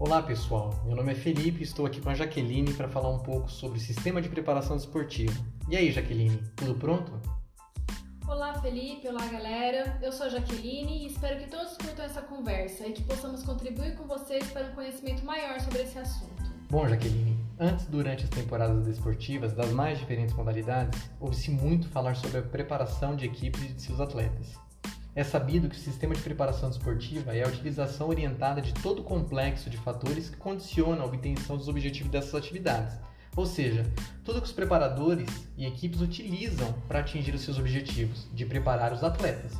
Olá pessoal, meu nome é Felipe e estou aqui com a Jaqueline para falar um pouco sobre o sistema de preparação esportiva. E aí, Jaqueline, tudo pronto? Olá Felipe, olá galera, eu sou a Jaqueline e espero que todos curtam essa conversa e que possamos contribuir com vocês para um conhecimento maior sobre esse assunto. Bom, Jaqueline, antes, durante as temporadas desportivas das mais diferentes modalidades, ouve-se muito falar sobre a preparação de equipes e de seus atletas. É sabido que o sistema de preparação desportiva é a utilização orientada de todo o complexo de fatores que condicionam a obtenção dos objetivos dessas atividades, ou seja, tudo que os preparadores e equipes utilizam para atingir os seus objetivos, de preparar os atletas.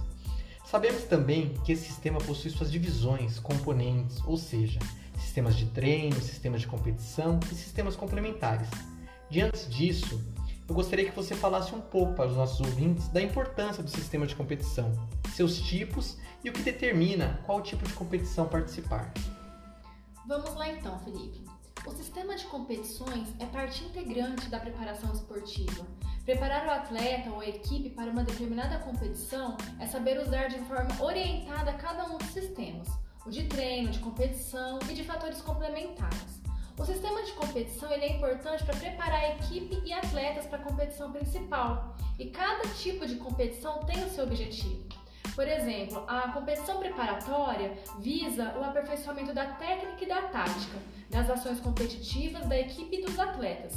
Sabemos também que esse sistema possui suas divisões, componentes, ou seja, sistemas de treino, sistemas de competição e sistemas complementares. Diante disso, eu gostaria que você falasse um pouco para os nossos ouvintes da importância do sistema de competição, seus tipos e o que determina qual tipo de competição participar. Vamos lá então, Felipe. O sistema de competições é parte integrante da preparação esportiva. Preparar o atleta ou a equipe para uma determinada competição é saber usar de forma orientada cada um dos sistemas, o de treino, de competição e de fatores complementares. O sistema de competição ele é importante para preparar a equipe e atletas para a competição principal, e cada tipo de competição tem o seu objetivo. Por exemplo, a competição preparatória visa o aperfeiçoamento da técnica e da tática, das ações competitivas da equipe e dos atletas.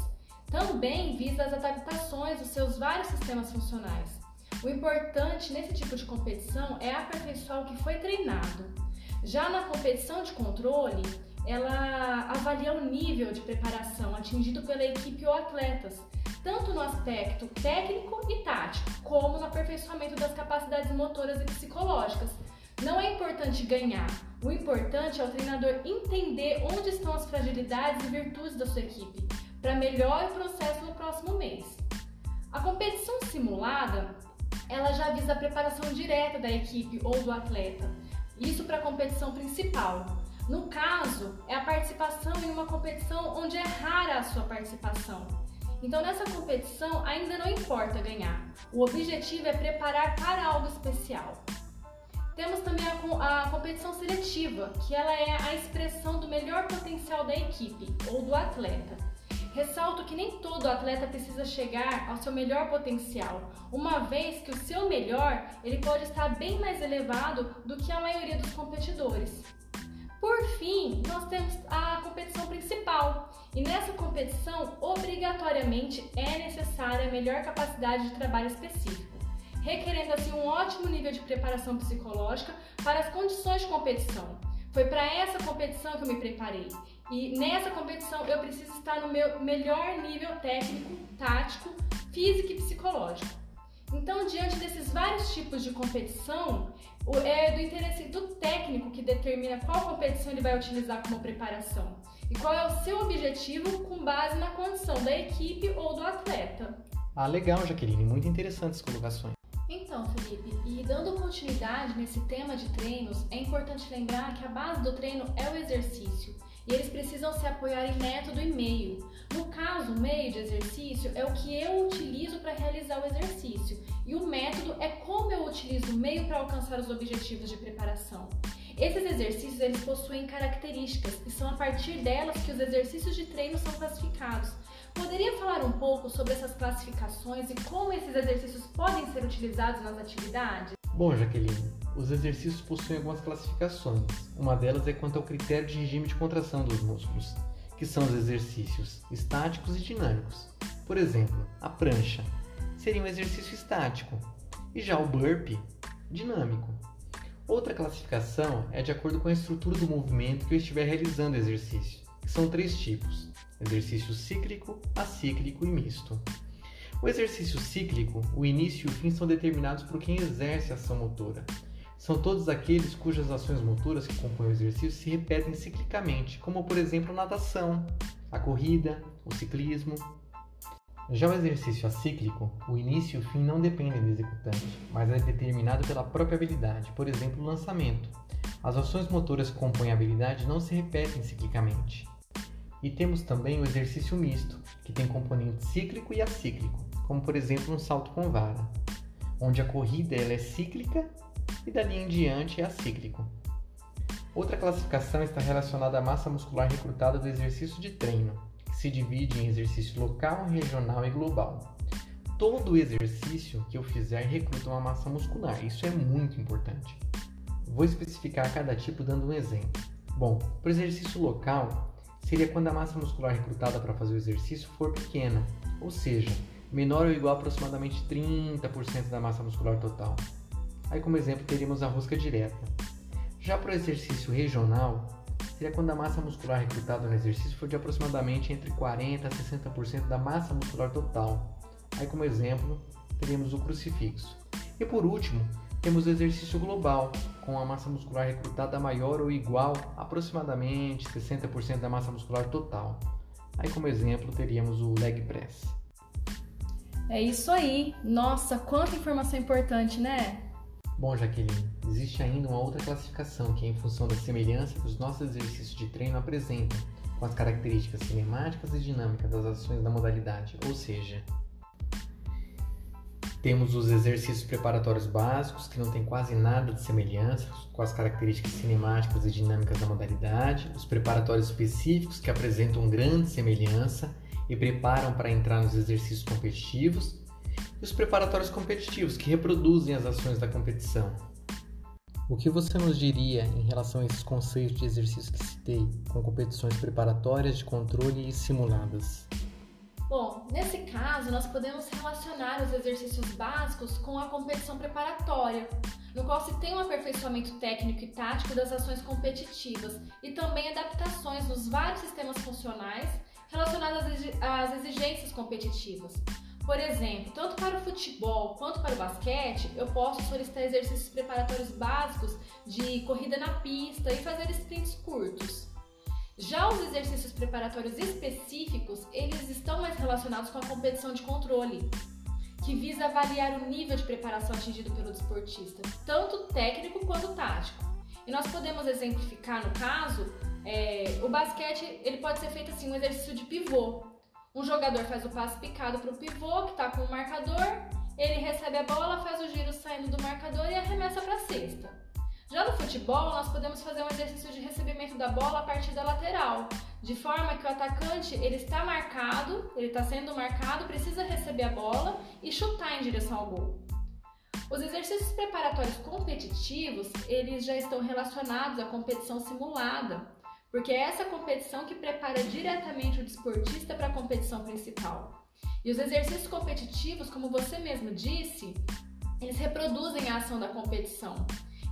Também visa as adaptações dos seus vários sistemas funcionais. O importante nesse tipo de competição é aperfeiçoar o que foi treinado. Já na competição de controle, ela avalia o nível de preparação atingido pela equipe ou atletas, tanto no aspecto técnico e tático, como no aperfeiçoamento das capacidades motoras e psicológicas. Não é importante ganhar, o importante é o treinador entender onde estão as fragilidades e virtudes da sua equipe, para melhor processo no próximo mês. A competição simulada, ela já visa a preparação direta da equipe ou do atleta, isso para a competição principal, no caso, é a participação em uma competição onde é rara a sua participação. Então, nessa competição, ainda não importa ganhar. O objetivo é preparar para algo especial. Temos também a, a, competição seletiva, que ela é a expressão do melhor potencial da equipe ou do atleta. Ressalto que nem todo atleta precisa chegar ao seu melhor potencial, uma vez que o seu melhor ele pode estar bem mais elevado do que a maioria dos competidores. Por fim, nós temos a competição principal, e nessa competição, obrigatoriamente é necessária a melhor capacidade de trabalho específico, requerendo assim um ótimo nível de preparação psicológica para as condições de competição. Foi para essa competição que eu me preparei. E nessa competição eu preciso estar no meu melhor nível técnico, tático, físico e psicológico. Então, diante desses vários tipos de competição, é do interesse do técnico que determina qual competição ele vai utilizar como preparação e qual é o seu objetivo com base na condição da equipe ou do atleta. Ah, legal, Jaqueline, muito interessantes as colocações. Então, Felipe, e dando continuidade nesse tema de treinos, é importante lembrar que a base do treino é o exercício e eles precisam se apoiar em método e meio. No caso, o meio de exercício é o que eu utilizo para realizar o exercício e o método é como eu utilizo o meio para alcançar os objetivos de preparação. Esses exercícios eles possuem características e são a partir delas que os exercícios de treino são classificados. Poderia falar um pouco sobre essas classificações e como esses exercícios podem ser utilizados nas atividades? Bom, Jaqueline, os exercícios possuem algumas classificações. Uma delas é quanto ao critério de regime de contração dos músculos, que são os exercícios estáticos e dinâmicos. Por exemplo, a prancha seria um exercício estático e já o burpee, dinâmico. Outra classificação é de acordo com a estrutura do movimento que eu estiver realizando o exercício, que são três tipos: exercício cíclico, acíclico e misto. O exercício cíclico, o início e o fim são determinados por quem exerce a ação motora. São todos aqueles cujas ações motoras que compõem o exercício se repetem ciclicamente, como por exemplo a natação, a corrida, o ciclismo. Já o exercício acíclico, o início e o fim não dependem do executante, mas é determinado pela própria habilidade, por exemplo, o lançamento. As ações motoras que compõem a habilidade não se repetem ciclicamente. E temos também o exercício misto, que tem componente cíclico e acíclico como por exemplo um salto com vara, onde a corrida ela é cíclica e dali em diante é acíclico. Outra classificação está relacionada à massa muscular recrutada do exercício de treino, que se divide em exercício local, regional e global. Todo exercício que eu fizer recruta uma massa muscular, isso é muito importante. Vou especificar cada tipo dando um exemplo. Bom, para o exercício local, seria quando a massa muscular recrutada para fazer o exercício for pequena, ou seja, menor ou igual a aproximadamente 30% da massa muscular total. Aí, como exemplo, teríamos a rosca direta. Já para o exercício regional, seria quando a massa muscular recrutada no exercício for de aproximadamente entre 40% a 60% da massa muscular total. Aí, como exemplo, teríamos o crucifixo. E por último, temos o exercício global, com a massa muscular recrutada maior ou igual a aproximadamente 60% da massa muscular total. Aí, como exemplo, teríamos o leg press. É isso aí! Nossa, quanta informação importante, né? Bom, Jaqueline, existe ainda uma outra classificação que é em função da semelhança que os nossos exercícios de treino apresentam com as características cinemáticas e dinâmicas das ações da modalidade, ou seja, temos os exercícios preparatórios básicos, que não tem quase nada de semelhança com as características cinemáticas e dinâmicas da modalidade, os preparatórios específicos, que apresentam grande semelhança e preparam para entrar nos exercícios competitivos, e os preparatórios competitivos, que reproduzem as ações da competição. O que você nos diria em relação a esses conceitos de exercício que citei, com competições preparatórias, de controle e simuladas? Bom, nesse caso, nós podemos relacionar os exercícios básicos com a competição preparatória, no qual se tem um aperfeiçoamento técnico e tático das ações competitivas e também adaptações nos vários sistemas funcionais relacionados às exigências competitivas. Por exemplo, tanto para o futebol quanto para o basquete, eu posso solicitar exercícios preparatórios básicos de corrida na pista e fazer sprints curtos. Já os exercícios preparatórios específicos, eles estão mais relacionados com a competição de controle, que visa avaliar o nível de preparação atingido pelo desportista, tanto técnico quanto tático. E nós podemos exemplificar no caso, é, o basquete ele pode ser feito assim, um exercício de pivô. Um jogador faz o passe picado para o pivô, que está com o marcador, ele recebe a bola, faz o giro saindo do marcador e arremessa para a cesta. Já no futebol, nós podemos fazer um exercício de recebimento da bola a partir da lateral, de forma que o atacante ele está marcado, ele está sendo marcado, precisa receber a bola e chutar em direção ao gol. Os exercícios preparatórios competitivos, eles já estão relacionados à competição simulada, porque é essa competição que prepara diretamente o desportista para a competição principal. E os exercícios competitivos, como você mesmo disse, eles reproduzem a ação da competição.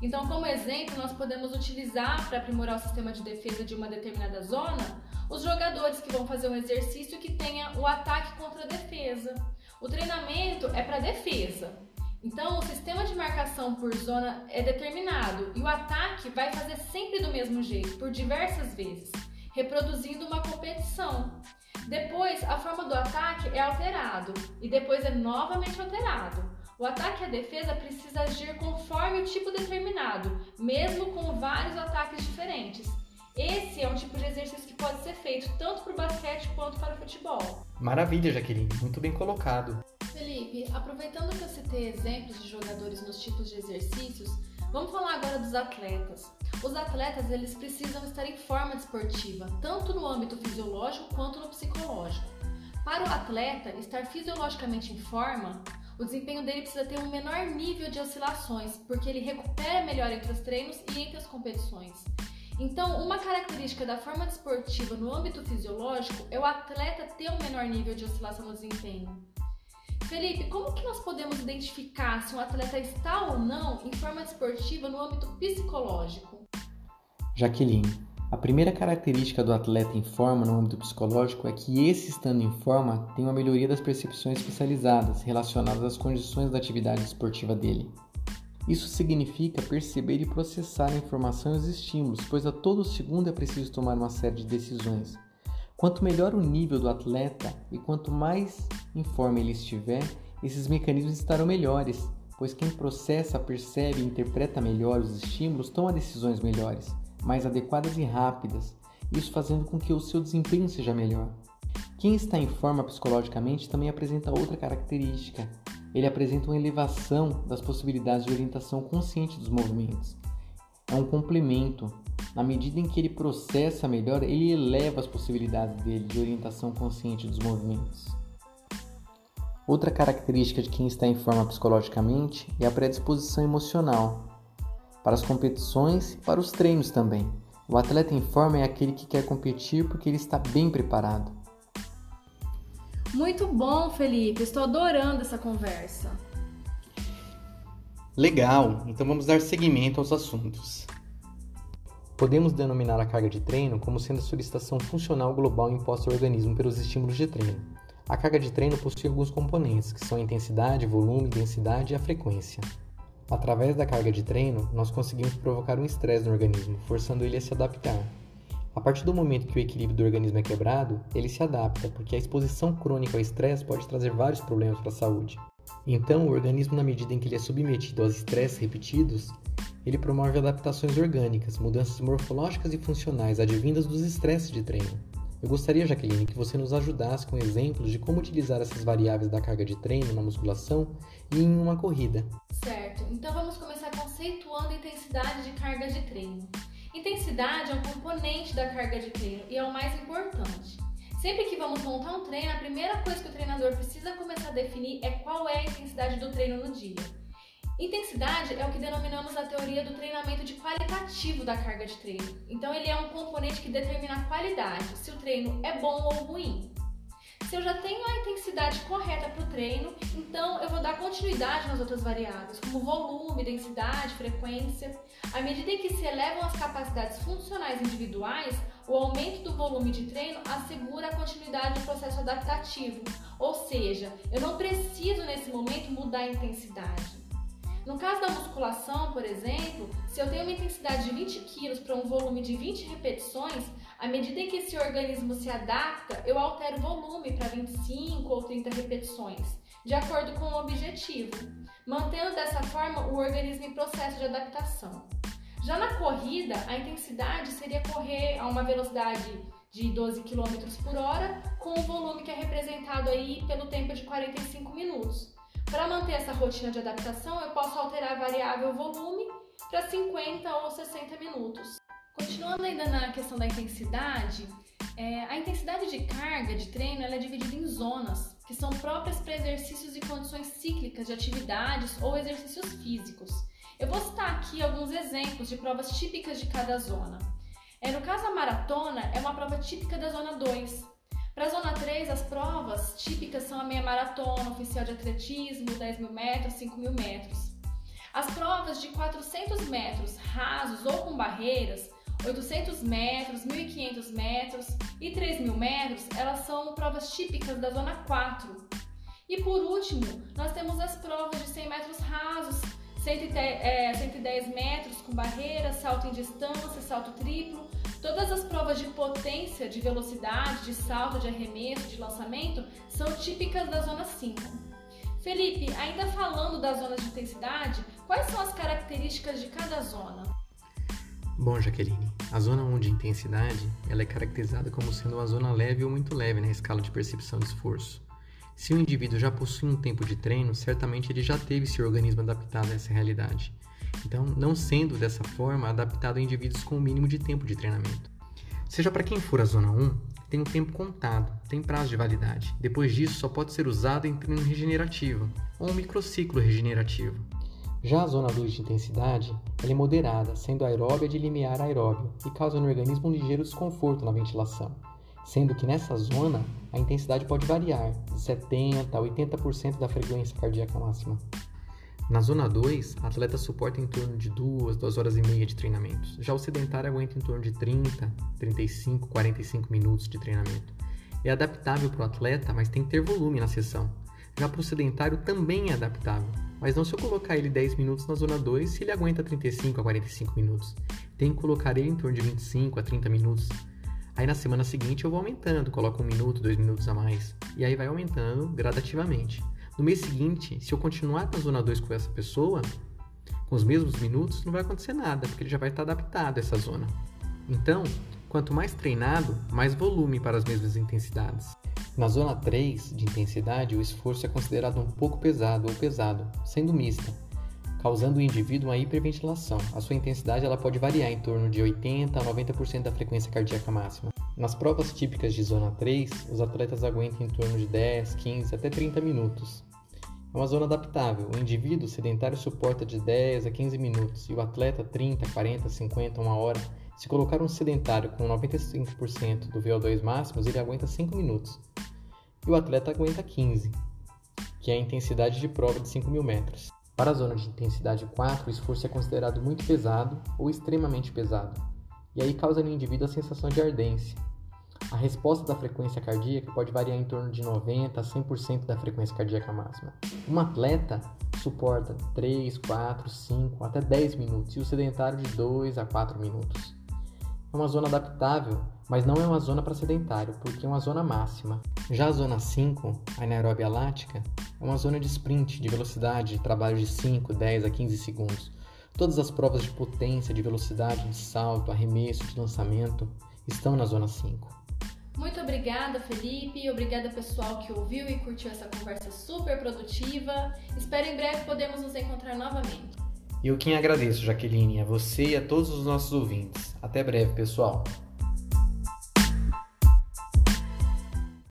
Então, como exemplo, nós podemos utilizar para aprimorar o sistema de defesa de uma determinada zona os jogadores que vão fazer um exercício que tenha o ataque contra a defesa. O treinamento é para defesa. Então, o sistema de marcação por zona é determinado e o ataque vai fazer sempre do mesmo jeito, por diversas vezes, reproduzindo uma competição. Depois, a forma do ataque é alterado e depois é novamente alterado. O ataque e a defesa precisa agir conforme o tipo determinado, mesmo com vários ataques diferentes. Esse é um tipo de exercício que pode ser feito tanto para o basquete quanto para o futebol. Maravilha, Jaqueline, muito bem colocado. Felipe, aproveitando que eu citei exemplos de jogadores nos tipos de exercícios, vamos falar agora dos atletas. Os atletas eles precisam estar em forma desportiva, tanto no âmbito fisiológico quanto no psicológico. Para o atleta estar fisiologicamente em forma, o desempenho dele precisa ter um menor nível de oscilações, porque ele recupera melhor entre os treinos e entre as competições. Então, uma característica da forma desportiva no âmbito fisiológico é o atleta ter um menor nível de oscilação no desempenho. Felipe, como que nós podemos identificar se um atleta está ou não em forma desportiva no âmbito psicológico? Jaqueline, a primeira característica do atleta em forma no âmbito psicológico é que esse estando em forma tem uma melhoria das percepções especializadas relacionadas às condições da atividade esportiva dele. Isso significa perceber e processar a informação e os estímulos, pois a todo segundo é preciso tomar uma série de decisões. Quanto melhor o nível do atleta e quanto mais em forma ele estiver, esses mecanismos estarão melhores, pois quem processa, percebe e interpreta melhor os estímulos toma decisões melhores mais adequadas e rápidas, isso fazendo com que o seu desempenho seja melhor. Quem está em forma psicologicamente também apresenta outra característica. Ele apresenta uma elevação das possibilidades de orientação consciente dos movimentos. É um complemento, Na medida em que ele processa melhor, ele eleva as possibilidades dele de orientação consciente dos movimentos. Outra característica de quem está em forma psicologicamente é a predisposição emocional para as competições e para os treinos também. O atleta em forma é aquele que quer competir porque ele está bem preparado. Muito bom, Felipe. Estou adorando essa conversa. Legal, então vamos dar seguimento aos assuntos. Podemos denominar a carga de treino como sendo a solicitação funcional global imposta ao organismo pelos estímulos de treino. A carga de treino possui alguns componentes, que são a intensidade, volume, densidade e a frequência. Através da carga de treino, nós conseguimos provocar um estresse no organismo, forçando ele a se adaptar. A partir do momento que o equilíbrio do organismo é quebrado, ele se adapta, porque a exposição crônica ao estresse pode trazer vários problemas para a saúde. Então, o organismo, na medida em que ele é submetido aos estresses repetidos, ele promove adaptações orgânicas, mudanças morfológicas e funcionais advindas dos estresses de treino. Eu gostaria, Jaqueline, que você nos ajudasse com exemplos de como utilizar essas variáveis da carga de treino na musculação e em uma corrida. Certo, então vamos começar conceituando a intensidade de carga de treino. Intensidade é um componente da carga de treino e é o mais importante. Sempre que vamos montar um treino, a primeira coisa que o treinador precisa começar a definir é qual é a intensidade do treino no dia. Intensidade é o que denominamos a teoria do treinamento de qualitativo da carga de treino. Então, ele é um componente que determina a qualidade, se o treino é bom ou ruim. Se eu já tenho a intensidade correta para o treino, então eu vou dar continuidade nas outras variáveis, como volume, densidade, frequência. À medida que se elevam as capacidades funcionais individuais, o aumento do volume de treino assegura a continuidade do processo adaptativo, ou seja, eu não preciso nesse momento mudar a intensidade. No caso da musculação, por exemplo, se eu tenho uma intensidade de 20 kg para um volume de 20 repetições, à medida que esse organismo se adapta, eu altero o volume para 25 ou 30 repetições, de acordo com o objetivo, mantendo dessa forma o organismo em processo de adaptação. Já na corrida, a intensidade seria correr a uma velocidade de 12 km por hora, com o volume que é representado aí pelo tempo de 45 minutos. Para manter essa rotina de adaptação, eu posso alterar a variável volume para 50 ou 60 minutos. Continuando ainda na questão da intensidade, é, a intensidade de carga de treino é dividida em zonas, que são próprias para exercícios e condições cíclicas de atividades ou exercícios físicos. Eu vou citar aqui alguns exemplos de provas típicas de cada zona. É, no caso, a maratona é uma prova típica da zona 2, para a zona 3, as provas típicas são a meia maratona, oficial de atletismo, 10 mil metros, 5 mil metros. As provas de 400 metros rasos ou com barreiras, 800 metros, 1.500 metros e 3 mil metros, elas são provas típicas da zona 4. E por último, nós temos as provas de 100 metros rasos, 110 é, metros com barreiras, salto em distância, salto triplo, Todas as provas de potência, de velocidade, de salto, de arremesso, de lançamento são típicas da zona 5. Felipe, ainda falando das zonas de intensidade, quais são as características de cada zona? Bom, Jaqueline, a zona 1 de intensidade ela é caracterizada como sendo uma zona leve ou muito leve na escala de percepção de esforço. Se o indivíduo já possui um tempo de treino, certamente ele já teve seu organismo adaptado a essa realidade. Então, não sendo dessa forma adaptado a indivíduos com o mínimo de tempo de treinamento. Seja para quem for a zona 1, tem um tempo contado, tem prazo de validade. Depois disso, só pode ser usado em treino regenerativo ou um microciclo regenerativo. Já a zona 2 de intensidade é moderada, sendo aeróbia de limiar aeróbio e causa no organismo um ligeiro desconforto na ventilação, sendo que nessa zona a intensidade pode variar de 70% a 80% da frequência cardíaca máxima. Na zona 2, a atleta suporta em torno de 2, 2 horas e meia de treinamentos. Já o sedentário aguenta em torno de 30, 35, 45 minutos de treinamento. É adaptável para o atleta, mas tem que ter volume na sessão. Já para o sedentário também é adaptável, mas não se eu colocar ele 10 minutos na zona 2 se ele aguenta 35 a 45 minutos. Tem que colocar ele em torno de 25 a 30 minutos. Aí na semana seguinte eu vou aumentando, coloco um minuto, dois minutos a mais. E aí vai aumentando gradativamente. No mês seguinte, se eu continuar na zona 2 com essa pessoa, com os mesmos minutos, não vai acontecer nada, porque ele já vai estar adaptado a essa zona. Então, quanto mais treinado, mais volume para as mesmas intensidades. Na zona 3 de intensidade, o esforço é considerado um pouco pesado ou pesado, sendo mista. causando o indivíduo uma hiperventilação. A sua intensidade ela pode variar em torno de 80 a 90% da frequência cardíaca máxima. Nas provas típicas de zona 3, os atletas aguentam em torno de 10, 15 até 30 minutos. É uma zona adaptável. O indivíduo sedentário suporta de 10 a 15 minutos e o atleta 30, 40, 50, 1 hora. Se colocar um sedentário com 95% do VO2 máximos, ele aguenta 5 minutos. E o atleta aguenta 15, que é a intensidade de prova de 5.000 metros. Para a zona de intensidade 4, o esforço é considerado muito pesado ou extremamente pesado, e aí causa no indivíduo a sensação de ardência. A resposta da frequência cardíaca pode variar em torno de 90% a 100% da frequência cardíaca máxima. Um atleta suporta 3, 4, 5 até 10 minutos e o sedentário de 2 a 4 minutos. É uma zona adaptável, mas não é uma zona para sedentário, porque é uma zona máxima. Já a zona 5, a anaeróbia lática, é uma zona de sprint, de velocidade, de trabalho de 5, 10 a 15 segundos. Todas as provas de potência, de velocidade, de salto, arremesso, de lançamento estão na zona 5. Muito obrigada, Felipe. Obrigada, pessoal que ouviu e curtiu essa conversa super produtiva. Espero em breve podermos nos encontrar novamente. E eu quem agradeço, Jaqueline, a você e a todos os nossos ouvintes. Até breve, pessoal.